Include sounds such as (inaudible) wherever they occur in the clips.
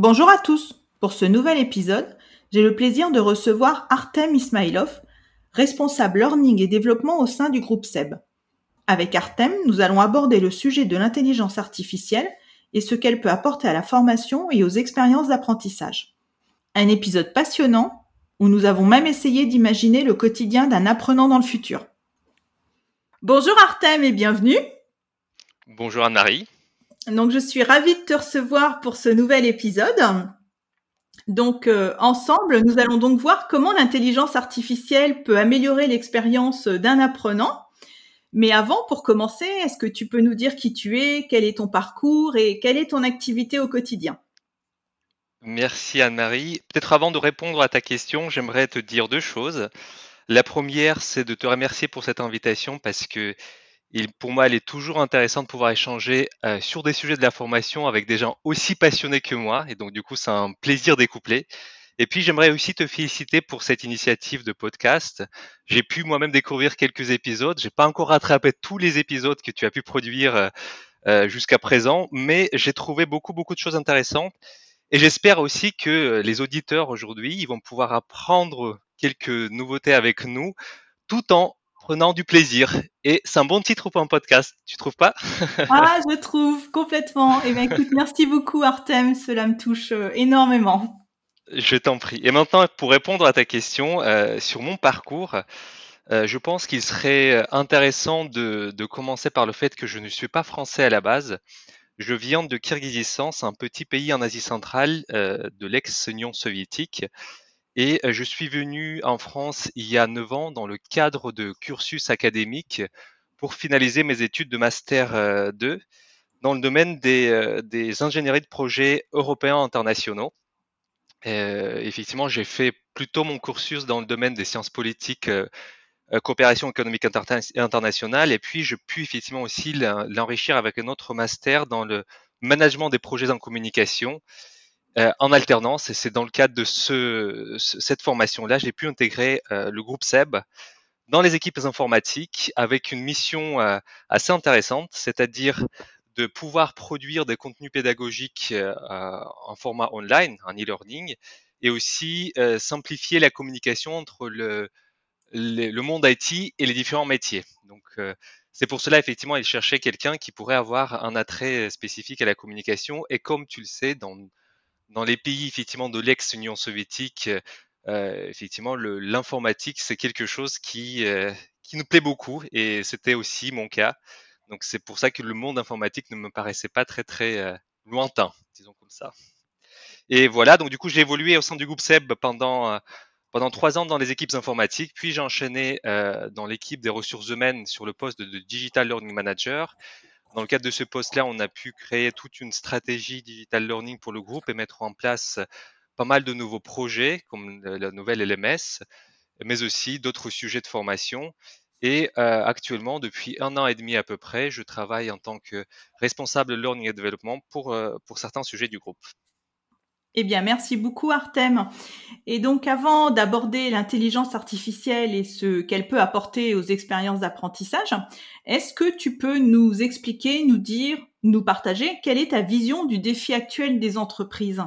Bonjour à tous Pour ce nouvel épisode, j'ai le plaisir de recevoir Artem Ismailov, responsable learning et développement au sein du groupe SEB. Avec Artem, nous allons aborder le sujet de l'intelligence artificielle et ce qu'elle peut apporter à la formation et aux expériences d'apprentissage. Un épisode passionnant où nous avons même essayé d'imaginer le quotidien d'un apprenant dans le futur. Bonjour Artem et bienvenue. Bonjour Anne-Marie. Donc je suis ravie de te recevoir pour ce nouvel épisode. Donc euh, ensemble, nous allons donc voir comment l'intelligence artificielle peut améliorer l'expérience d'un apprenant. Mais avant, pour commencer, est-ce que tu peux nous dire qui tu es, quel est ton parcours et quelle est ton activité au quotidien? Merci Anne-Marie. Peut-être avant de répondre à ta question, j'aimerais te dire deux choses. La première, c'est de te remercier pour cette invitation parce que pour moi, elle est toujours intéressant de pouvoir échanger euh, sur des sujets de la formation avec des gens aussi passionnés que moi. Et donc, du coup, c'est un plaisir découplé. Et puis, j'aimerais aussi te féliciter pour cette initiative de podcast. J'ai pu moi-même découvrir quelques épisodes. J'ai pas encore rattrapé tous les épisodes que tu as pu produire euh, euh, jusqu'à présent, mais j'ai trouvé beaucoup, beaucoup de choses intéressantes. Et j'espère aussi que les auditeurs aujourd'hui, ils vont pouvoir apprendre quelques nouveautés avec nous, tout en prenant du plaisir. Et c'est un bon titre pour un podcast, tu trouves pas? (laughs) Ah, je trouve complètement. Et eh bien, écoute, merci beaucoup Artem, cela me touche euh, énormément. Je t'en prie. Et maintenant, pour répondre à ta question euh, sur mon parcours, euh, je pense qu'il serait intéressant de, de, commencer par le fait que je ne suis pas français à la base. Je viens de Kirghizistan, c'est un petit pays en Asie centrale euh, de l'ex-Union soviétique. Et euh, je suis venu en France il y a 9 ans dans le cadre de cursus académique pour finaliser mes études de Master 2 euh, dans le domaine des, des ingénieries de projets européens internationaux. effectivement, j'ai fait plutôt mon cursus dans le domaine des sciences politiques euh, coopération économique internationale. Et puis, je puis effectivement aussi l'enrichir avec un autre master dans le management des projets en communication euh, en alternance. Et c'est dans le cadre de ce, cette formation-là, j'ai pu intégrer euh, le groupe SEB dans les équipes informatiques avec une mission assez intéressante, c'est-à-dire de pouvoir produire des contenus pédagogiques en format online, en e-learning, et aussi simplifier la communication entre le, le monde IT et les différents métiers. Donc, euh, c'est pour cela, effectivement, il cherchait quelqu'un qui pourrait avoir un attrait spécifique à la communication. Et comme tu le sais, dans, dans les pays, effectivement, de l'ex-Union soviétique, euh, effectivement, l'informatique, c'est quelque chose qui, euh, qui nous plaît beaucoup. Et c'était aussi mon cas. Donc, c'est pour ça que le monde informatique ne me paraissait pas très, très lointain, disons comme ça. Et voilà, donc du coup, j'ai évolué au sein du groupe SEB pendant pendant trois ans dans les équipes informatiques, puis j'ai enchaîné euh, dans l'équipe des ressources humaines sur le poste de, Digital Learning Manager. Dans le cadre de ce poste-là, on a pu créer toute une stratégie Digital Learning pour le groupe et mettre en place pas mal de nouveaux projets, comme la nouvelle LMS, mais aussi d'autres sujets de formation. Et euh, actuellement, depuis un an et demi à peu près, je travaille en tant que responsable Learning et Development pour, euh, pour certains sujets du groupe. Eh bien, merci beaucoup Artem. Et donc, avant d'aborder l'intelligence artificielle et ce qu'elle peut apporter aux expériences d'apprentissage, est-ce que tu peux nous expliquer, nous dire, nous partager quelle est ta vision du défi actuel des entreprises?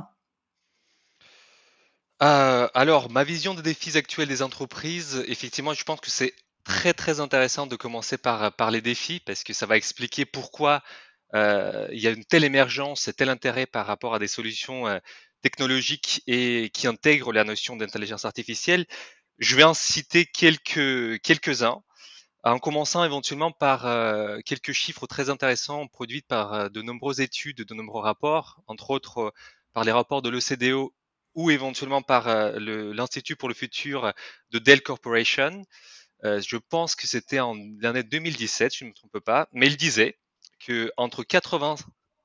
Euh, Alors, ma vision des défis actuels des entreprises, effectivement, je pense que c'est très très intéressant de commencer par, les défis parce que ça va expliquer pourquoi euh, il y a une telle émergence et tel intérêt par rapport à des solutions euh, technologiques et qui intègrent la notion d'intelligence artificielle. Je vais en citer quelques, quelques-uns, en commençant éventuellement par euh, quelques chiffres très intéressants produits par euh, de nombreuses études, de nombreux rapports, entre autres euh, par les rapports de l'OCDE ou éventuellement par l'Institut pour le futur de Dell Corporation. je pense que c'était en l'année 2017, je ne me trompe pas, mais il disait que entre 80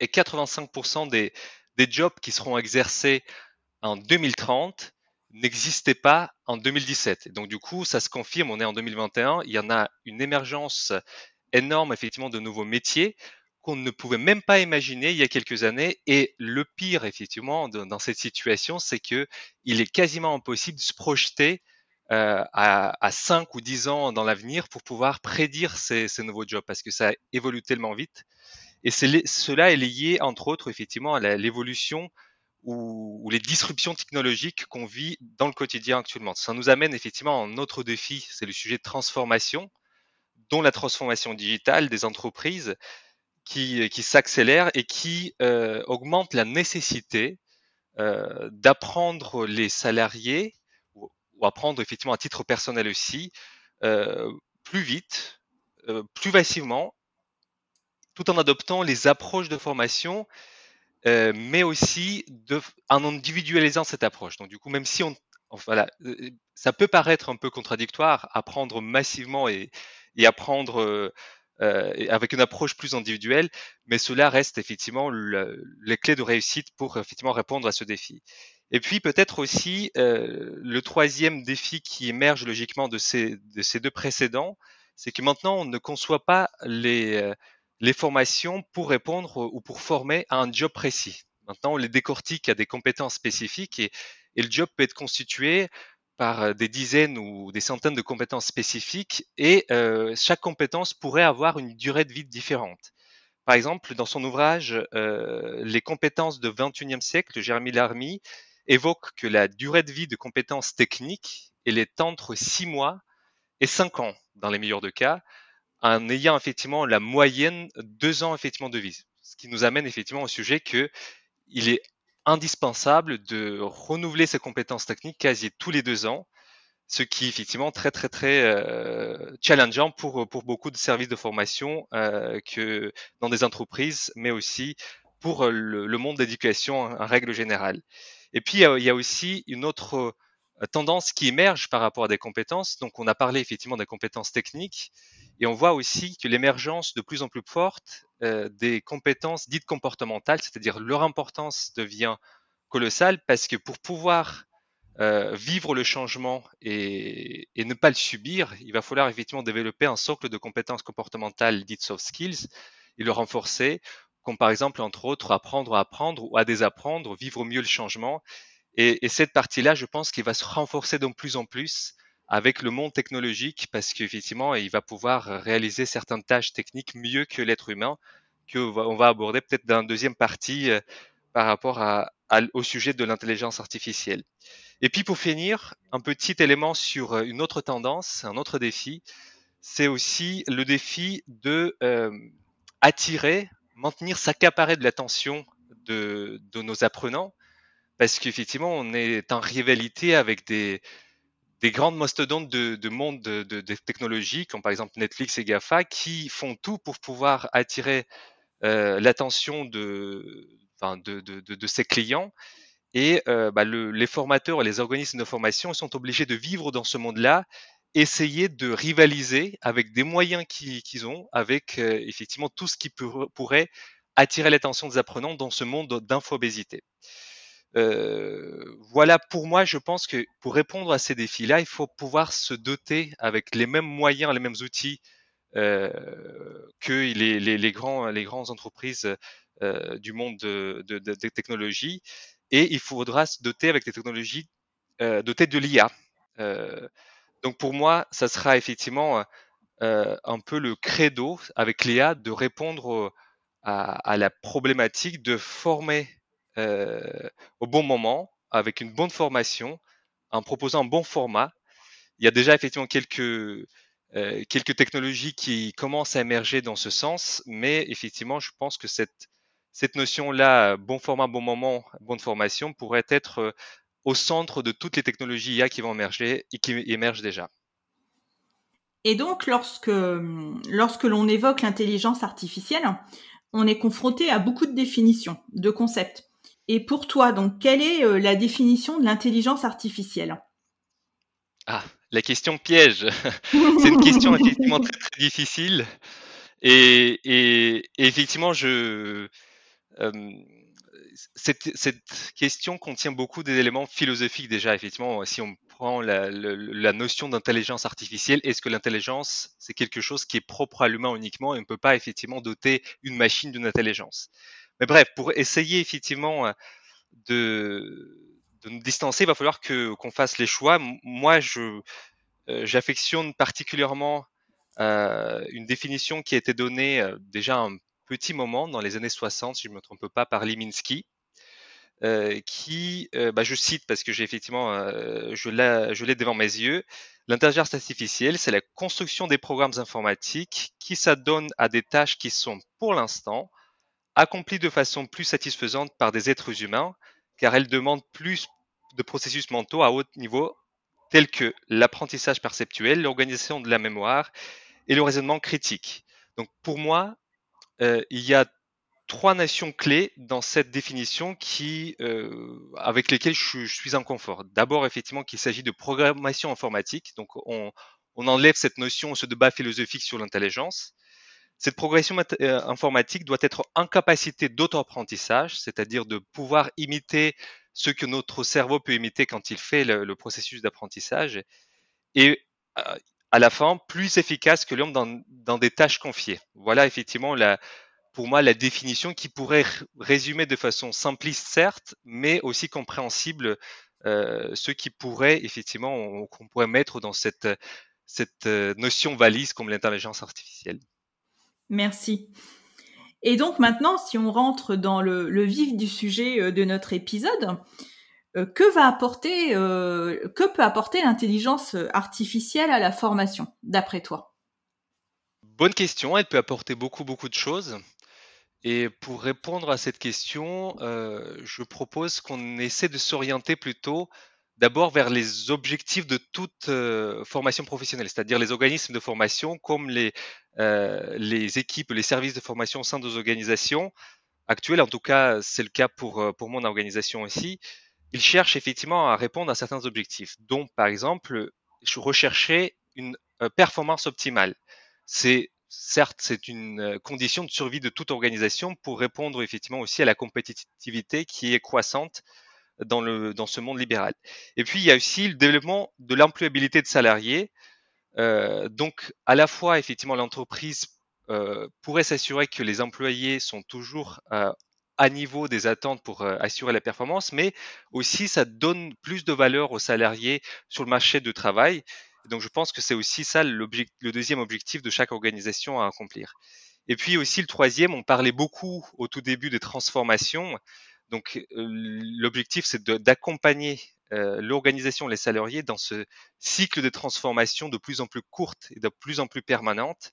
et 85% des, des jobs qui seront exercés en 2030 n'existaient pas en 2017. donc du coup, ça se confirme, on est en 2021, il y en a une émergence énorme effectivement de nouveaux métiers qu'on ne pouvait même pas imaginer il y a quelques années. Et le pire effectivement dans cette situation, c'est que il est quasiment impossible de se projeter euh, à, à 5 ou 10 ans dans l'avenir pour pouvoir prédire ces, ces, nouveaux jobs parce que ça évolue tellement vite. Et cela est lié, entre autres, effectivement, à l'évolution ou, ou, les disruptions technologiques qu'on vit dans le quotidien actuellement. Ça nous amène effectivement à un autre défi, c'est le sujet de transformation, dont la transformation digitale des entreprises qui, s'accélère et qui euh, augmente la nécessité euh, d'apprendre les salariés ou apprendre effectivement à titre personnel aussi, euh, plus vite, plus facilement, tout en adoptant les approches de formation, euh, mais aussi de, en individualisant cette approche. Donc du coup, même si on, voilà, ça peut paraître un peu contradictoire, apprendre massivement et, et apprendre euh, avec une approche plus individuelle, mais cela reste effectivement le, les clés de réussite pour effectivement répondre à ce défi. Et puis peut-être aussi euh, le troisième défi qui émerge logiquement de ces, de ces deux précédents, c'est que maintenant on ne conçoit pas les, euh, les formations pour répondre ou pour former à un job précis. Maintenant on les décortique à des compétences spécifiques et, le job peut être constitué par euh, des dizaines ou des centaines de compétences spécifiques et euh, chaque compétence pourrait avoir une durée de vie différente. Par exemple, dans son ouvrage euh, Les compétences de 21e siècle, Jérémy Larmy évoque que la durée de vie de compétences techniques elle est entre 6 mois et 5 ans dans les meilleurs de cas, en ayant effectivement la moyenne 2 ans effectivement de vie. Ce qui nous amène effectivement au sujet que il est indispensable de renouveler ses compétences techniques quasi tous les deux ans, ce qui est effectivement très très très euh, challengeant pour pour beaucoup de services de formation euh, que dans des entreprises, mais aussi pour le, le monde d'éducation en, règle générale. Et puis il y a aussi une autre tendance qui émerge par rapport à des compétences. Donc on a parlé effectivement des compétences techniques et on voit aussi que l'émergence de plus en plus forte euh, des compétences dites comportementales, c'est-à-dire leur importance devient colossale parce que pour pouvoir euh, vivre le changement et, et, ne pas le subir, il va falloir effectivement développer un socle de compétences comportementales dites soft skills et le renforcer, comme par exemple, entre autres, apprendre à apprendre ou à désapprendre, vivre mieux le changement. Et, et cette partie-là, je pense qu'il va se renforcer de plus en plus avec le monde technologique parce qu'effectivement, il va pouvoir réaliser certaines tâches techniques mieux que l'être humain, qu'on va aborder peut-être dans une deuxième partie euh, par rapport au sujet de l'intelligence artificielle. Et puis pour finir, un petit élément sur euh, une autre tendance, un autre défi, c'est aussi le défi de euh, attirer, maintenir, s'accaparer de l'attention de nos apprenants, parce qu'effectivement, on est en rivalité avec des, des grandes mastodontes de, de monde de, de, de, technologies, comme par exemple Netflix et GAFA, qui font tout pour pouvoir attirer euh, l'attention de, de, ses clients. Et euh, bah, le, les formateurs et les organismes de formation sont obligés de vivre dans ce monde-là, essayer de rivaliser avec des moyens qu'ils ont, avec euh, effectivement tout ce qui pour, pourrait attirer l'attention des apprenants dans ce monde d'infobésité. Euh, voilà, pour moi, je pense que pour répondre à ces défis-là, il faut pouvoir se doter avec les mêmes moyens, les mêmes outils euh, que les, grands, les grandes entreprises euh, du monde de, de, de, des technologies. Et il faudra se doter avec des technologies dotées de l'IA. Donc pour moi, ça sera effectivement un peu le credo avec l'IA de répondre à, la problématique de former au bon moment, avec une bonne formation, en proposant un bon format. Il y a déjà effectivement quelques, euh, quelques technologies qui commencent à émerger dans ce sens, mais effectivement, je pense que cette, cette notion-là, bon format, bon moment, bonne formation, pourrait être euh, au centre de toutes les technologies IA qui vont émerger et qui émergent déjà. Et donc, lorsque, lorsque l'on évoque l'intelligence artificielle, on est confronté à beaucoup de définitions, de concepts. Et pour toi, donc, quelle est euh, la définition de l'intelligence artificielle? Ah, la question piège. (laughs) c'est une question effectivement très, difficile. Et, effectivement, je, euh, cette, question contient beaucoup d'éléments philosophiques déjà. Effectivement, si on prend la, notion d'intelligence artificielle, est-ce que l'intelligence, c'est quelque chose qui est propre à l'humain uniquement et on ne peut pas effectivement doter une machine d'une intelligence? Mais bref, pour essayer effectivement de, nous distancer, il va falloir que qu'on fasse les choix. Moi, je euh, j'affectionne particulièrement euh, une définition qui a été donnée euh, déjà un petit moment dans les années 60, si je ne me trompe pas, par Liminski, euh, qui, euh, bah, je cite parce que j'ai effectivement, euh, je l'ai devant mes yeux, l'intelligence artificielle, c'est la construction des programmes informatiques qui s'adonnent à des tâches qui sont, pour l'instant, accomplies de façon plus satisfaisante par des êtres humains, car elles demandent plus de processus mentaux à haut niveau, tels que l'apprentissage perceptuel, l'organisation de la mémoire et le raisonnement critique. Donc pour moi, euh, il y a trois nations clés dans cette définition qui, euh, avec lesquelles je, suis en confort. D'abord, effectivement, qu'il s'agit de programmation informatique. Donc, on, enlève cette notion, ce débat philosophique sur l'intelligence. Cette progression euh, informatique doit être en capacité d'auto-apprentissage, c'est-à-dire de pouvoir imiter ce que notre cerveau peut imiter quand il fait le, processus d'apprentissage. Et à la fin plus efficace que l'homme dans, des tâches confiées. Voilà effectivement la, pour moi la définition qui pourrait résumer de façon simpliste certes, mais aussi compréhensible euh, ce qui pourrait effectivement qu'on pourrait mettre dans cette, euh, notion valise comme l'intelligence artificielle. Merci. Et donc maintenant, si on rentre dans le vif du sujet euh, de notre épisode, euh, euh, que peut apporter l'intelligence artificielle à la formation, d'après toi? Bonne question. Elle peut apporter beaucoup, beaucoup de choses. Et pour répondre à cette question, je propose qu'on essaie de s'orienter plutôt d'abord vers les objectifs de toute formation professionnelle, c'est-à-dire les organismes de formation comme les, les équipes, les services de formation au sein des organisations actuelles. En tout cas, c'est le cas pour, pour mon organisation aussi il cherche effectivement à répondre à certains objectifs, dont par exemple rechercher une euh, performance optimale. C'est certes c'est une euh, condition de survie de toute organisation pour répondre effectivement aussi à la compétitivité qui est croissante dans le dans ce monde libéral. Et puis il y a aussi le développement de l'employabilité de salariés. Euh, donc à la fois effectivement l'entreprise pourrait s'assurer que les employés sont toujours à niveau des attentes pour euh, assurer la performance, mais aussi ça donne plus de valeur aux salariés sur le marché du travail. Donc je pense que c'est aussi ça le deuxième objectif de chaque organisation à accomplir. Et puis aussi le troisième, on parlait beaucoup au tout début des transformations. Donc euh, l'objectif c'est d'accompagner euh, l'organisation, les salariés dans ce cycle de transformation de plus en plus courte et de plus en plus permanente.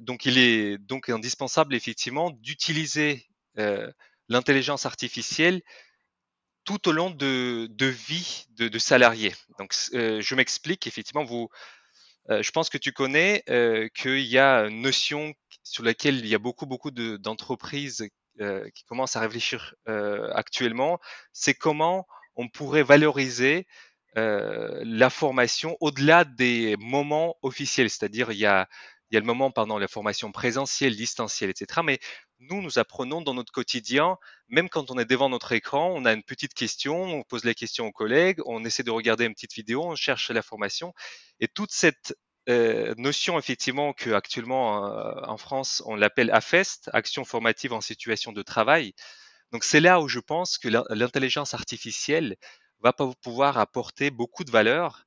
donc il est donc indispensable effectivement d'utiliser euh, l'intelligence artificielle tout au long de, de vie de, salariés. Donc, euh, je m'explique. Effectivement, vous, euh, je pense que tu connais qu'il y a une notion sur laquelle il y a beaucoup, beaucoup d'entreprises qui commencent à réfléchir actuellement. C'est comment on pourrait valoriser la formation au-delà des moments officiels. C'est-à-dire, il y a il y a le moment pendant la formation présentielle, distancielle, etc. Mais nous, nous apprenons dans notre quotidien, même quand on est devant notre écran, on a une petite question, on pose la question aux collègues, on essaie de regarder une petite vidéo, on cherche la formation. Et toute cette euh, notion, effectivement, que actuellement euh, en France, on l'appelle AFEST, Action formative en situation de travail. Donc c'est là où je pense que l'intelligence artificielle va pouvoir apporter beaucoup de valeur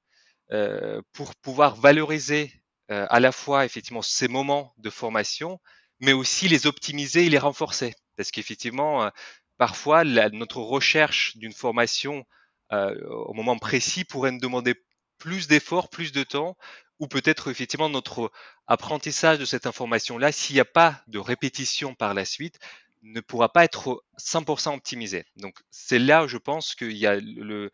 euh, pour pouvoir valoriser euh, à la fois effectivement ces moments de formation, mais aussi les optimiser et les renforcer. Parce qu'effectivement, euh, parfois, notre recherche d'une formation euh, au moment précis pourrait nous demander plus d'efforts, plus de temps, ou peut-être effectivement notre apprentissage de cette information-là, s'il n'y a pas de répétition par la suite, ne pourra pas être 100% optimisé. Donc c'est là je pense qu'il y a le,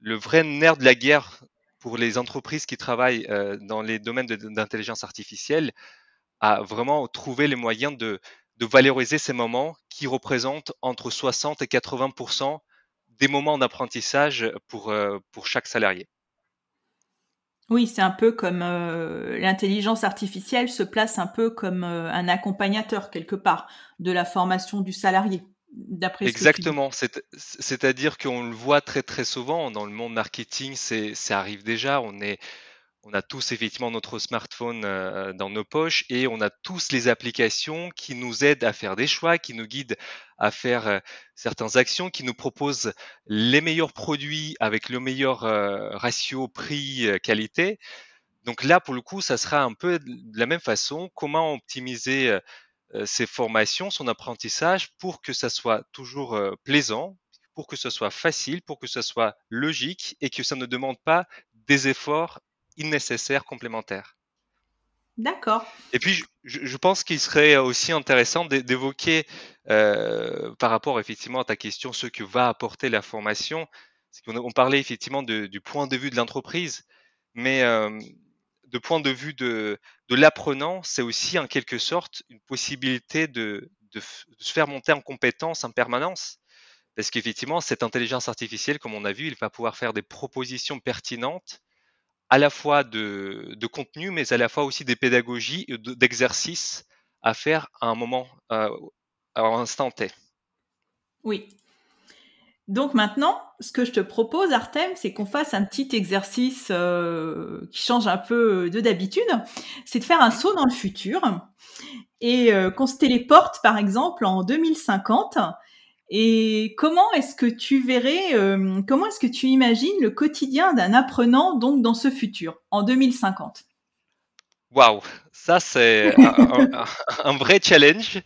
le vrai nerf de la guerre pour les entreprises qui travaillent euh, dans les domaines d'intelligence artificielle à vraiment trouver les moyens de, valoriser ces moments qui représentent entre 60 et 80 des moments d'apprentissage pour, euh, pour chaque salarié. Oui, c'est un peu comme euh, l'intelligence artificielle se place un peu comme un accompagnateur quelque part de la formation du salarié. d'après Exactement. C'est-à-dire qu'on le voit très très souvent dans le monde marketing, c'est ça arrive déjà. On est on a tous effectivement notre smartphone euh, dans nos poches et on a tous les applications qui nous aident à faire des choix, qui nous guident à faire euh, certaines actions, qui nous proposent les meilleurs produits avec le meilleur euh, ratio prix-qualité. Donc là, pour le coup, ça sera un peu de la même façon. Comment optimiser ses formations, son apprentissage pour que ça soit toujours plaisant, pour que ce soit facile, pour que ce soit logique et que ça ne demande pas des efforts nécessaires complémentaires. D'accord. Et puis, je, pense qu'il serait aussi intéressant d'évoquer, euh, par rapport effectivement à ta question, ce que va apporter la formation. On, on parlait effectivement du point de vue de l'entreprise, mais euh, de point de vue de, de l'apprenant, c'est aussi en quelque sorte une possibilité de, se faire monter en compétence en permanence. Parce qu'effectivement, cette intelligence artificielle, comme on a vu, il va pouvoir faire des propositions pertinentes à la fois de, de contenu, mais à la fois aussi des pédagogies, d'exercices à faire à un moment, euh, à un instant T. Oui. Donc maintenant, ce que je te propose, Artem, c'est qu'on fasse un petit exercice euh, qui change un peu de d'habitude. C'est de faire un saut dans le futur et euh, qu'on se téléporte, par exemple, en 2050 et comment est-ce que tu verrais, euh, comment est-ce que tu imagines le quotidien d'un apprenant donc dans ce futur, en 2050 Waouh, ça c'est (laughs) un, vrai challenge.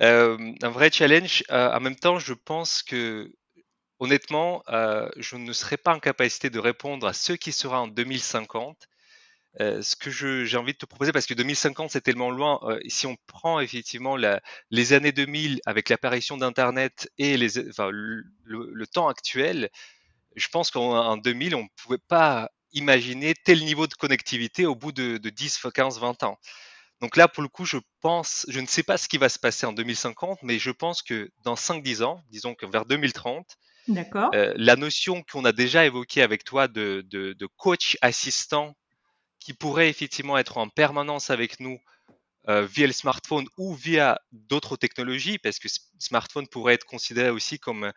Euh, un vrai challenge. Euh, en même temps, je pense que honnêtement, je ne serai pas en capacité de répondre à ce qui sera en 2050 euh, ce que j'ai envie de te proposer, parce que 2050 c'est tellement loin, euh, si on prend effectivement la, les années 2000 avec l'apparition d'Internet et les, enfin, le, le, temps actuel, je pense qu'en 2000 on ne pouvait pas imaginer tel niveau de connectivité au bout de, de 10, 15, 20 ans. Donc là, pour le coup, je pense, je ne sais pas ce qui va se passer en 2050, mais je pense que dans 5-10 ans, disons que vers 2030, euh, la notion qu'on a déjà évoquée avec toi de, de, de coach assistant qui pourrait effectivement être en permanence avec nous euh, via le smartphone ou via d'autres technologies, parce que smartphone pourrait être considéré aussi comme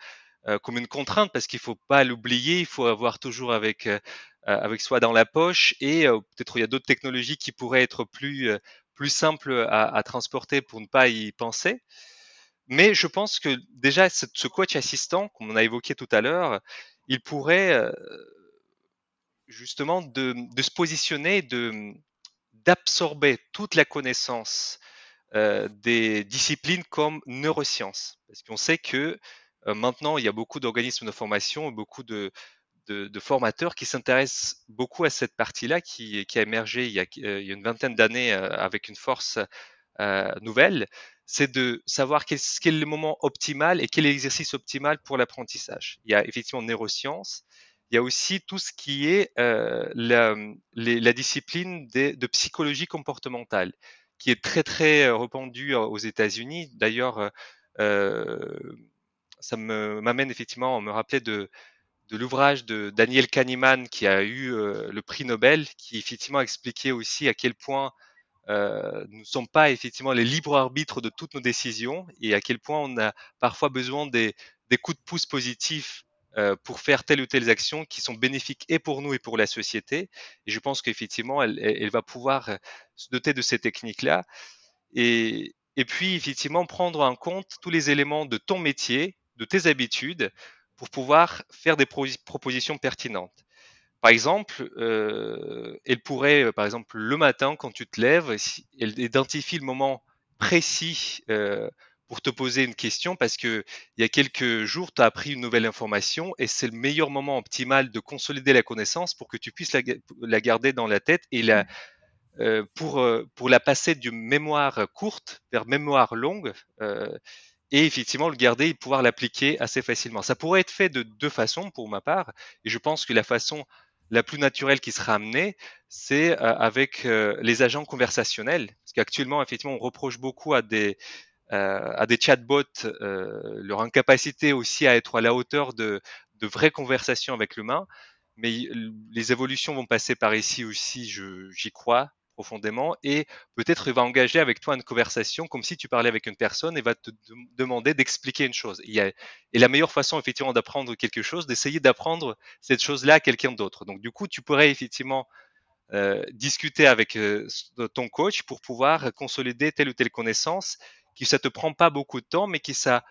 euh, comme une contrainte, parce qu'il faut pas l'oublier, il faut avoir toujours avec euh, avec soi dans la poche, et peut-être il y a d'autres technologies qui pourraient être plus plus simples à, à, transporter pour ne pas y penser. Mais je pense que déjà ce coach assistant, comme on a évoqué tout à l'heure, il pourrait justement de, se positionner, d'absorber toute la connaissance euh, des disciplines comme neurosciences. Parce qu'on sait que euh, maintenant, il y a beaucoup d'organismes de formation, beaucoup de, de, formateurs qui s'intéressent beaucoup à cette partie-là qui, a émergé il y a, euh, il y a une vingtaine d'années avec une force nouvelle. C'est de savoir quel, quel, est le moment optimal et quel est l'exercice optimal pour l'apprentissage. Il y a effectivement neurosciences, il y a aussi tout ce qui est euh, la, la, discipline de psychologie comportementale, qui est très très euh, répandue aux États-Unis. D'ailleurs, euh, ça m'amène effectivement à me rappeler de, l'ouvrage de Daniel Kahneman qui a eu le prix Nobel, qui effectivement expliquait aussi à quel point nous ne sommes pas effectivement les libres arbitres de toutes nos décisions et à quel point on a parfois besoin des, coups de pouce positifs pour faire telle ou telle action qui sont bénéfiques et pour nous et pour la société. Et je pense qu'effectivement, elle, elle, va pouvoir euh, se doter de ces techniques-là. Et, et puis, effectivement, prendre en compte tous les éléments de ton métier, de tes habitudes, pour pouvoir faire des propositions pertinentes. Par exemple, euh, elle pourrait, euh, par exemple, le matin, quand tu te lèves, elle identifie le moment précis euh, pour te poser une question parce que il y a quelques jours, tu as appris une nouvelle information et c'est le meilleur moment optimal de consolider la connaissance pour que tu puisses la, garder dans la tête et la, euh, pour, euh, pour la passer d'une mémoire courte vers mémoire longue euh, et effectivement le garder et pouvoir l'appliquer assez facilement. Ça pourrait être fait de deux façons pour ma part et je pense que la façon la plus naturelle qui sera amenée, c'est avec les agents conversationnels. Parce qu'actuellement, effectivement, on reproche beaucoup à des, à des chatbots, euh, leur incapacité aussi à être à la hauteur de, de vraies conversations avec l'humain. Mais les évolutions vont passer par ici aussi, j'y crois profondément et peut-être il va engager avec toi une conversation comme si tu parlais avec une personne et va te demander d'expliquer une chose. Et la meilleure façon effectivement d'apprendre quelque chose, d'essayer d'apprendre cette chose-là à quelqu'un d'autre. Donc du coup, tu pourrais effectivement euh, discuter avec euh, ton coach pour pouvoir consolider telle ou telle connaissance qui ça te prend pas beaucoup de temps, mais qui ça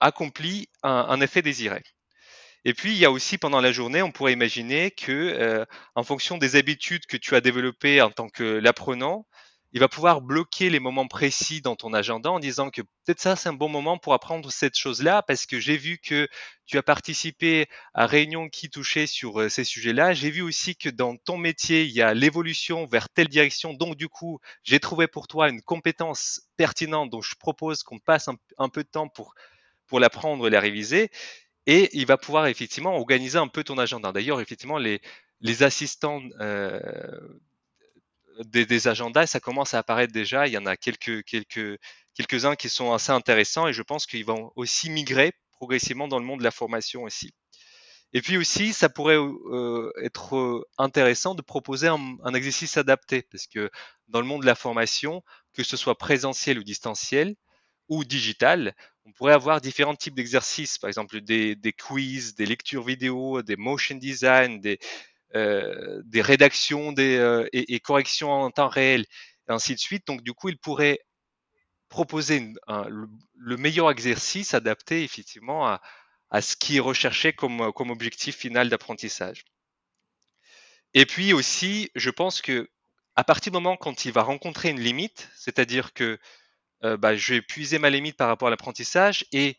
accomplit un, un effet désiré. Et puis, il y a aussi pendant la journée, on pourrait imaginer que, euh, en fonction des habitudes que tu as développées en tant que l'apprenant, il va pouvoir bloquer les moments précis dans ton agenda en disant que peut-être ça, c'est un bon moment pour apprendre cette chose-là parce que j'ai vu que tu as participé à réunions qui touchaient sur euh, ces sujets-là. J'ai vu aussi que dans ton métier, il y a l'évolution vers telle direction. Donc, du coup, j'ai trouvé pour toi une compétence pertinente dont je propose qu'on passe un, peu de temps pour pour l'apprendre et la réviser et il va pouvoir effectivement organiser un peu ton agenda. D'ailleurs, effectivement, les, les assistants euh, des, agendas, ça commence à apparaître déjà. Il y en a quelques, quelques, quelques-uns qui sont assez intéressants et je pense qu'ils vont aussi migrer progressivement dans le monde de la formation aussi. Et puis aussi, ça pourrait euh, être intéressant de proposer un, exercice adapté parce que dans le monde de la formation, que ce soit présentiel ou distanciel ou digital, on pourrait avoir différents types d'exercices, par exemple des, des, quiz, des lectures vidéo, des motion design, des, euh, des rédactions euh, et, corrections en temps réel, et ainsi de suite. Donc du coup, il pourrait proposer le, le, meilleur exercice adapté effectivement à, ce qui est recherché comme, objectif final d'apprentissage. Et puis aussi, je pense que à partir du moment quand il va rencontrer une limite, c'est-à-dire que euh, bah, je vais puiser ma limite par rapport à l'apprentissage et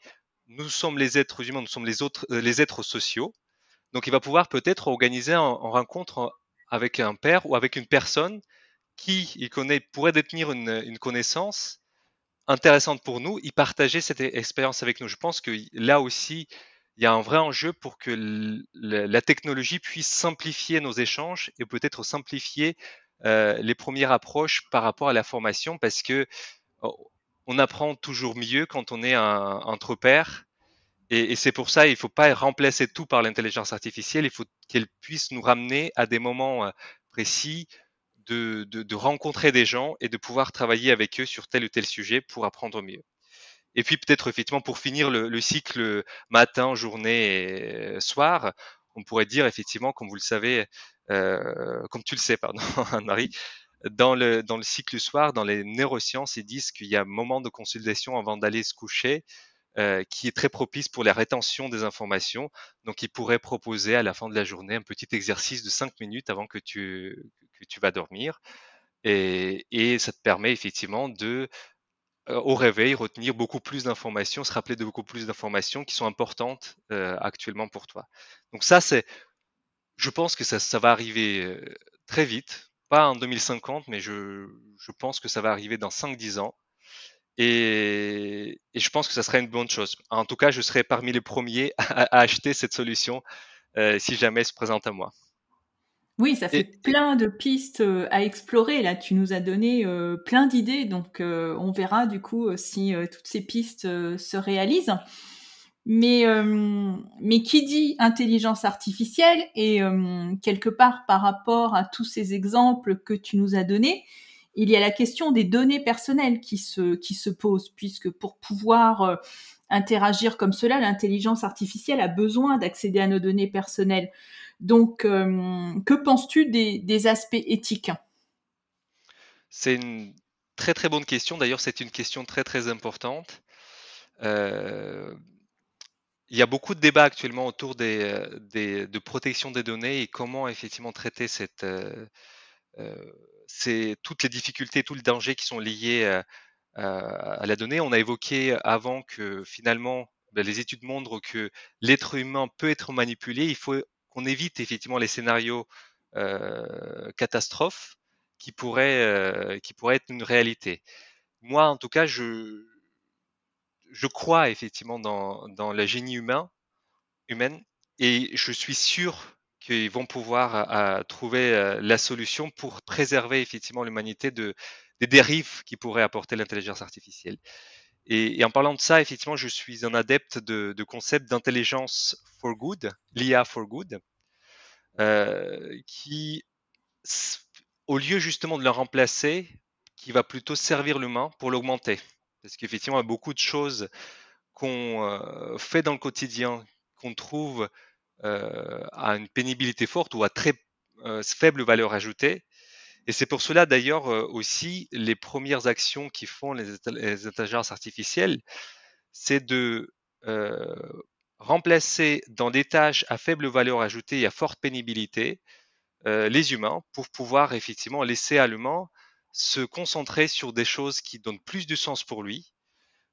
nous sommes les êtres humains, nous sommes les autres, euh, les êtres sociaux. Donc, il va pouvoir peut-être organiser en, rencontre avec un père ou avec une personne qui il connaît pourrait détenir une, connaissance intéressante pour nous, y partager cette expérience avec nous. Je pense que là aussi, il y a un vrai enjeu pour que la technologie puisse simplifier nos échanges et peut-être simplifier euh, les premières approches par rapport à la formation, parce que oh, on apprend toujours mieux quand on est entre pairs. Et, et c'est pour ça, il ne faut pas remplacer tout par l'intelligence artificielle. Il faut qu'elle puisse nous ramener à des moments euh, précis de, de, de, rencontrer des gens et de pouvoir travailler avec eux sur tel ou tel sujet pour apprendre mieux. Et puis peut-être effectivement pour finir le, le cycle matin, journée et soir, on pourrait dire effectivement, comme vous le savez, euh, comme tu le sais, pardon, (laughs) Marie, dans le, dans le cycle soir, dans les neurosciences, ils disent qu'il y a un moment de consultation avant d'aller se coucher euh, qui est très propice pour la rétention des informations. Donc, ils pourraient proposer à la fin de la journée un petit exercice de 5 minutes avant que tu, vas dormir. Et, ça te permet effectivement de, euh, au réveil, retenir beaucoup plus d'informations, se rappeler de beaucoup plus d'informations qui sont importantes euh, actuellement pour toi. Donc ça, c'est, je pense que ça, va arriver très vite pas en 2050, mais je, je pense que ça va arriver dans 5-10 ans. Et, et, je pense que ça serait une bonne chose. En tout cas, je serai parmi les premiers (laughs) à, à acheter cette solution euh, si jamais elle se présente à moi. Oui, ça fait et, plein de pistes euh, à explorer. Là, tu nous as donné euh, plein d'idées, donc euh, on verra du coup si toutes ces pistes se réalisent. Mais, mais qui dit intelligence artificielle et quelque part par rapport à tous ces exemples que tu nous as donnés, il y a la question des données personnelles qui se, qui se pose, puisque pour pouvoir euh, interagir comme cela, l'intelligence artificielle a besoin d'accéder à nos données personnelles. Donc, euh, que penses-tu des, aspects éthiques? C'est une très très bonne question. D'ailleurs, c'est une question très très importante. Euh, il y a beaucoup de débats actuellement autour des, de protection des données et comment effectivement traiter cette, euh, toutes les difficultés, tous les dangers qui sont liés à, à, la donnée. On a évoqué avant que finalement ben, les études montrent que l'être humain peut être manipulé. Il faut qu'on évite effectivement les scénarios euh, catastrophes qui pourraient, euh, qui pourraient être une réalité. Moi, en tout cas, je, je crois effectivement dans, dans le génie humain, humaine, et je suis sûr qu'ils vont pouvoir à, à trouver euh, la solution pour préserver effectivement l'humanité de, des dérives qui pourraient apporter l'intelligence artificielle. Et, en parlant de ça, effectivement, je suis un adepte de, concept d'intelligence for good, l'IA for good, euh, qui au lieu justement de le remplacer, qui va plutôt servir l'humain pour l'augmenter. Parce qu'effectivement, il y a beaucoup de choses qu'on euh, fait dans le quotidien, qu'on trouve euh, à une pénibilité forte ou à très euh, faible valeur ajoutée. Et c'est pour cela d'ailleurs aussi les premières actions qui font les, les intelligences artificielles, c'est de remplacer dans des tâches à faible valeur ajoutée et à forte pénibilité les humains pour pouvoir effectivement laisser à l'humain se concentrer sur des choses qui donnent plus de sens pour lui euh,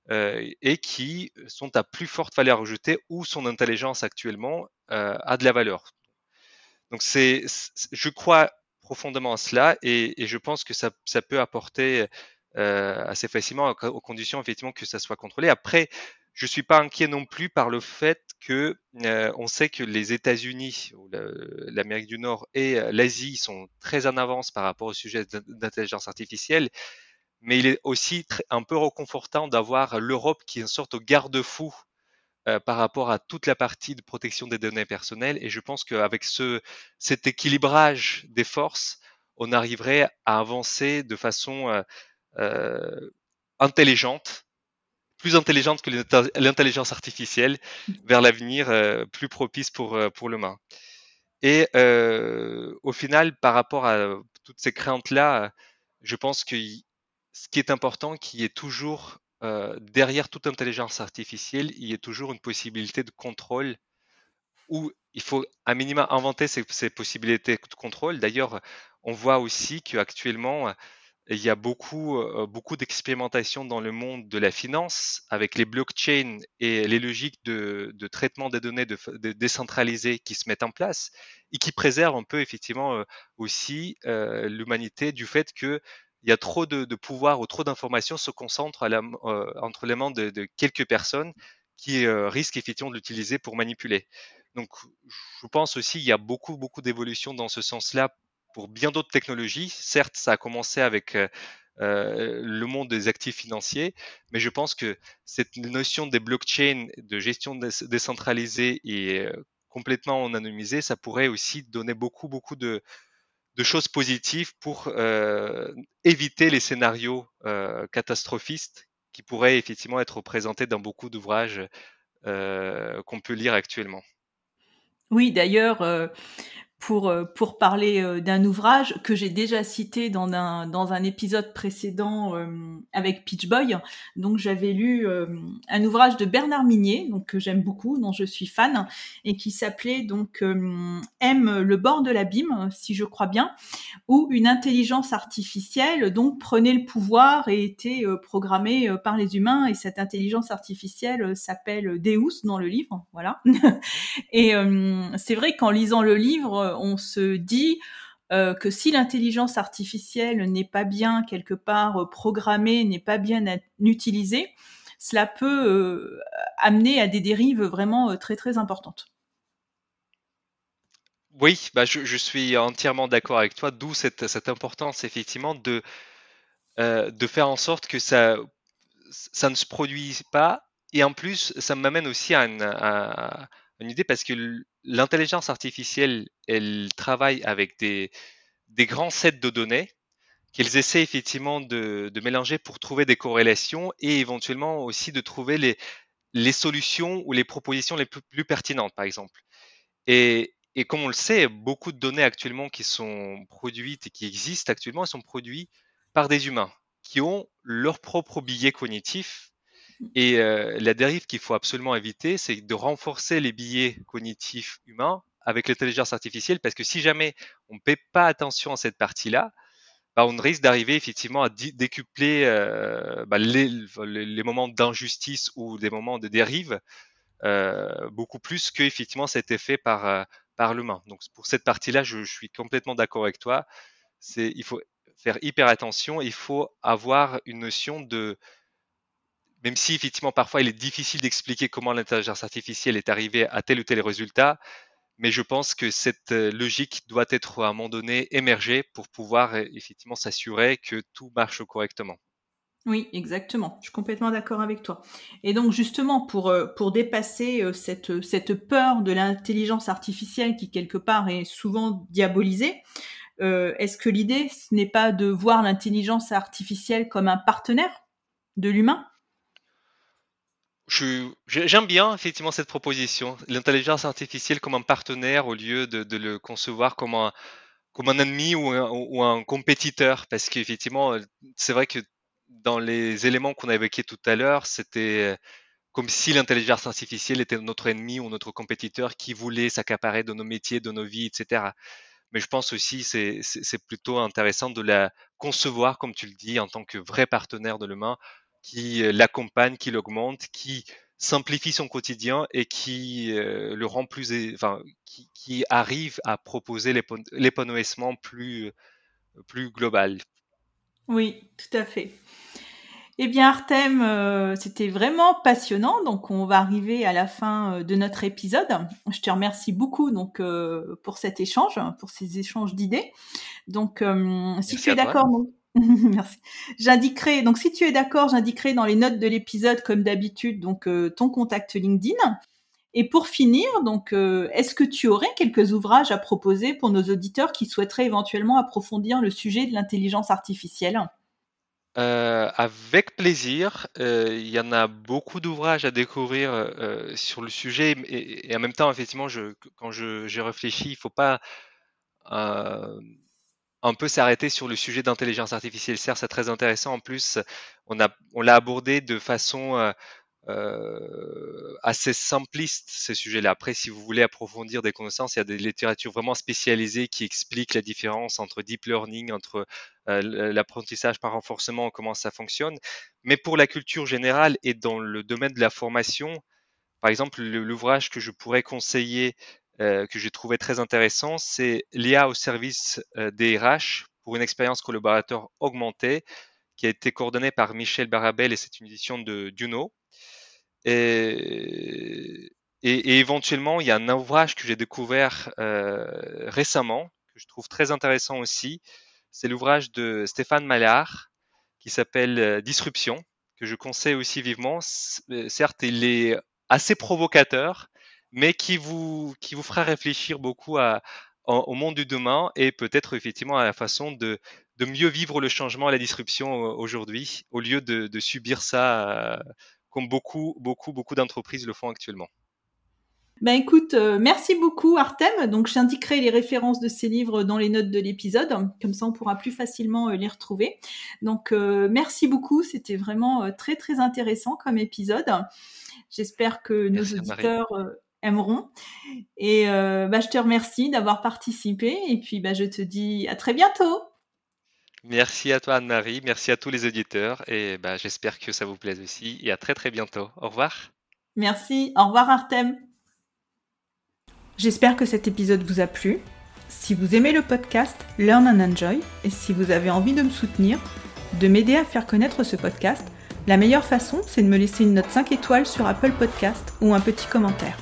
et qui sont à plus forte valeur ajoutée où son intelligence actuellement euh, a de la valeur. Donc c'est, je crois profondément à cela et, je pense que ça, peut apporter euh, assez facilement aux conditions effectivement que ça soit contrôlé. Après, je suis pas inquiet non plus par le fait que euh, on sait que les États-Unis, l'Amérique du Nord et euh, l'Asie sont très en avance par rapport au sujet d'intelligence artificielle, mais il est aussi un peu reconfortant d'avoir l'Europe qui est une sorte de garde-fou euh, par rapport à toute la partie de protection des données personnelles. Et je pense qu'avec ce, cet équilibrage des forces, on arriverait à avancer de façon intelligente plus intelligente que l'intelligence artificielle vers l'avenir euh, plus propice pour, euh, pour l'humain. Et euh, au final, par rapport à toutes ces craintes-là, je pense que ce qui est important, qui est toujours derrière toute intelligence artificielle, il y a toujours une possibilité de contrôle où il faut à minima inventer ces, possibilités de contrôle. D'ailleurs, on voit aussi qu'actuellement, il y a beaucoup, euh, beaucoup d'expérimentation dans le monde de la finance avec les blockchains et les logiques de, traitement des données décentralisées qui se mettent en place et qui préservent un peu effectivement euh, aussi euh, l'humanité du fait que il y a trop de, pouvoir ou trop d'informations se concentrent la, entre les mains de, quelques personnes qui risquent effectivement de l'utiliser pour manipuler. Donc, je pense aussi qu'il y a beaucoup, beaucoup d'évolutions dans ce sens-là pour bien d'autres technologies. Certes, ça a commencé avec euh, euh, le monde des actifs financiers, mais je pense que cette notion des blockchains, de gestion décentralisée et euh, complètement anonymisée, ça pourrait aussi donner beaucoup, beaucoup de, de choses positives pour euh, éviter les scénarios euh, catastrophistes qui pourraient effectivement être représentés dans beaucoup d'ouvrages euh, qu'on peut lire actuellement. Oui, d'ailleurs, euh, pour parler euh, d'un ouvrage que j'ai déjà cité dans un, dans un épisode précédent euh, avec Pitch Boy. Donc j'avais lu un ouvrage de Bernard Minier, donc que j'aime beaucoup, dont je suis fan, et qui s'appelait donc Aime le bord de l'abîme, si je crois bien, où une intelligence artificielle donc prenait le pouvoir et était programmée par les humains, et cette intelligence artificielle s'appelle Deus dans le livre, voilà. (laughs) et c'est vrai qu'en lisant le livre, euh, on se dit euh, que si l'intelligence artificielle n'est pas bien quelque part euh, programmée, n'est pas bien utilisée, cela peut amener à des dérives vraiment très très importantes. Oui, bah je, suis entièrement d'accord avec toi, d'où cette, importance effectivement de, de faire en sorte que ça, ça ne se produise pas. Et en plus, ça m'amène aussi à, une idée parce que l'intelligence artificielle, elle travaille avec des, grands sets de données qu'ils essaient effectivement de, mélanger pour trouver des corrélations et éventuellement aussi de trouver les, solutions ou les propositions les plus, plus pertinentes, par exemple. Et, et, comme on le sait, beaucoup de données actuellement qui sont produites et qui existent actuellement, elles sont produites par des humains qui ont leur propre billet cognitif et euh, la dérive qu'il faut absolument éviter, c'est de renforcer les biais cognitifs humains avec l'intelligence artificielle, parce que si jamais on ne paie pas attention à cette partie-là, bah, on risque d'arriver effectivement à décupler euh, bah, les, moments d'injustice ou des moments de dérive euh, beaucoup plus que effectivement cet effet par par l'humain. Donc pour cette partie-là, je, suis complètement d'accord avec toi. Il faut faire hyper attention. Il faut avoir une notion de même si effectivement parfois il est difficile d'expliquer comment l'intelligence artificielle est arrivée à tel ou tel résultat, mais je pense que cette euh, logique doit être à un moment donné émergée pour pouvoir euh, effectivement s'assurer que tout marche correctement. Oui, exactement. Je suis complètement d'accord avec toi. Et donc justement, pour, euh, dépasser cette, cette peur de l'intelligence artificielle qui quelque part est souvent diabolisée, Est-ce que l'idée, ce n'est pas de voir l'intelligence artificielle comme un partenaire de l'humain? J'aime bien effectivement cette proposition, l'intelligence artificielle comme un partenaire au lieu de, le concevoir comme un, comme un ennemi ou un, compétiteur, parce qu'effectivement, c'est vrai que dans les éléments qu'on a évoqués tout à l'heure, c'était comme si l'intelligence artificielle était notre ennemi ou notre compétiteur qui voulait s'accaparer de nos métiers, de nos vies, etc. Mais je pense aussi c'est c'est plutôt intéressant de la concevoir, comme tu le dis, en tant que vrai partenaire de l'humain, qui euh, l'accompagne, qui l'augmente, qui simplifie son quotidien et qui euh, le rend plus, enfin, qui, arrive à proposer l'épanouissement plus, plus global. Oui, tout à fait. Eh bien, Artem, euh, c'était vraiment passionnant. Donc, on va arriver à la fin de notre épisode. Je te remercie beaucoup donc pour cet échange, pour ces échanges d'idées. Donc, si tu es d'accord, (laughs) Merci. J'indiquerai, donc si tu es d'accord, j'indiquerai dans les notes de l'épisode, comme d'habitude, donc euh, ton contact LinkedIn. Et pour finir, donc, euh, est-ce que tu aurais quelques ouvrages à proposer pour nos auditeurs qui souhaiteraient éventuellement approfondir le sujet de l'intelligence artificielle? Euh, Avec plaisir. Il y en a beaucoup d'ouvrages à découvrir sur le sujet et, en même temps, effectivement, je, quand j'ai réfléchi, il ne faut pas un peu s'arrêter sur le sujet d'intelligence artificielle. Certes, c'est très intéressant. En plus, on a, on l'a abordé de façon euh, euh, assez simpliste ces sujets-là. Après, si vous voulez approfondir des connaissances, il y a des littératures vraiment spécialisées qui expliquent la différence entre deep learning, entre euh, l'apprentissage par renforcement, comment ça fonctionne. Mais pour la culture générale et dans le domaine de la formation, par exemple, l'ouvrage que je pourrais conseiller euh, que j'ai trouvé très intéressant, c'est l'IA au service euh, des RH pour une expérience collaborateur augmentée qui a été coordonnée par Michel Barabel et c'est une édition de Duno. Et, éventuellement, il y a un ouvrage que j'ai découvert euh, récemment, que je trouve très intéressant aussi. C'est l'ouvrage de Stéphane Mallard qui s'appelle Disruption, que je conseille aussi vivement. Certes, il est assez provocateur, mais qui vous, qui vous fera réfléchir beaucoup à, au monde du demain et peut-être effectivement à la façon de, de mieux vivre le changement et la disruption aujourd'hui, au lieu de, de subir ça euh, comme beaucoup, beaucoup, beaucoup d'entreprises le font actuellement. Ben écoute, euh, merci beaucoup Artem. Donc j'indiquerai les références de ces livres dans les notes de l'épisode, comme ça on pourra plus facilement euh, les retrouver. Donc merci beaucoup, c'était vraiment très très intéressant comme épisode. J'espère que nos auditeurs aimeront. Et euh, bah, je te remercie d'avoir participé et puis bah, je te dis à très bientôt. Merci à toi Anne-Marie, merci à tous les auditeurs et bah, j'espère que ça vous plaise aussi et à très très bientôt. Au revoir. Merci, au revoir Artem. J'espère que cet épisode vous a plu. Si vous aimez le podcast Learn and Enjoy et si vous avez envie de me soutenir, de m'aider à faire connaître ce podcast, la meilleure façon, c'est de me laisser une note 5 étoiles sur Apple Podcast ou un petit commentaire.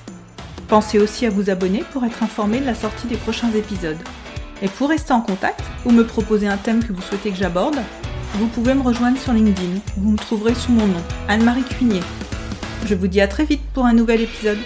Pensez aussi à vous abonner pour être informé de la sortie des prochains épisodes. Et pour rester en contact ou me proposer un thème que vous souhaitez que j'aborde, vous pouvez me rejoindre sur LinkedIn. Vous me trouverez sous mon nom, Anne-Marie Cuinier. Je vous dis à très vite pour un nouvel épisode.